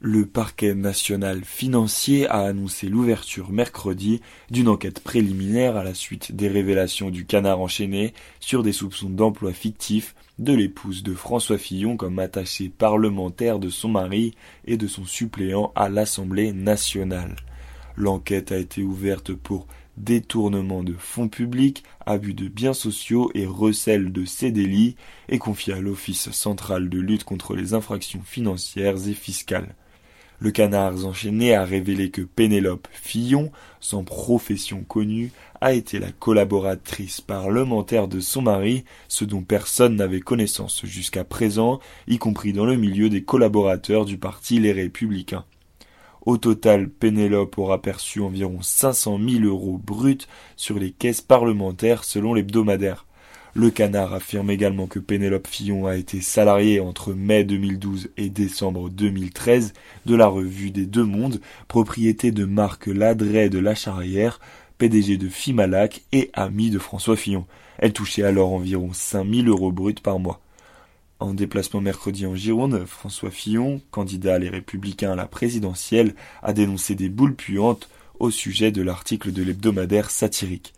Le parquet national financier a annoncé l'ouverture mercredi d'une enquête préliminaire à la suite des révélations du canard enchaîné sur des soupçons d'emploi fictif de l'épouse de François Fillon comme attaché parlementaire de son mari et de son suppléant à l'Assemblée nationale. L'enquête a été ouverte pour détournement de fonds publics, abus de biens sociaux et recel de ces délits et confiée à l'Office central de lutte contre les infractions financières et fiscales. Le canard enchaîné a révélé que Pénélope Fillon, sans profession connue, a été la collaboratrice parlementaire de son mari, ce dont personne n'avait connaissance jusqu'à présent, y compris dans le milieu des collaborateurs du parti Les Républicains. Au total, Pénélope aura perçu environ 500 000 euros bruts sur les caisses parlementaires selon l'hebdomadaire. Le Canard affirme également que Pénélope Fillon a été salariée entre mai 2012 et décembre 2013 de la revue des Deux Mondes, propriété de Marc Ladret de la Charrière, PDG de Fimalac et ami de François Fillon. Elle touchait alors environ 5000 euros bruts par mois. En déplacement mercredi en Gironde, François Fillon, candidat à les Républicains à la présidentielle, a dénoncé des boules puantes au sujet de l'article de l'hebdomadaire satirique.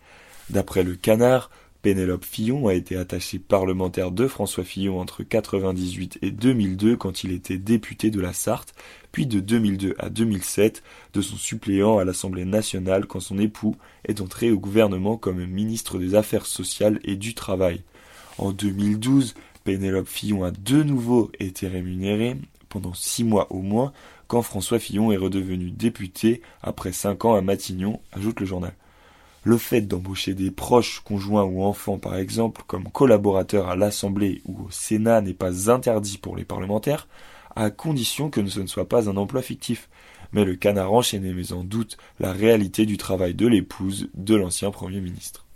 D'après le Canard, Pénélope Fillon a été attachée parlementaire de François Fillon entre 1998 et 2002 quand il était député de la Sarthe, puis de 2002 à 2007 de son suppléant à l'Assemblée nationale quand son époux est entré au gouvernement comme ministre des Affaires sociales et du Travail. En 2012, Pénélope Fillon a de nouveau été rémunérée pendant six mois au moins quand François Fillon est redevenu député après cinq ans à Matignon, ajoute le journal. Le fait d'embaucher des proches, conjoints ou enfants par exemple, comme collaborateurs à l'Assemblée ou au Sénat n'est pas interdit pour les parlementaires, à condition que ce ne soit pas un emploi fictif. Mais le canard enchaîné met en doute la réalité du travail de l'épouse de l'ancien Premier ministre.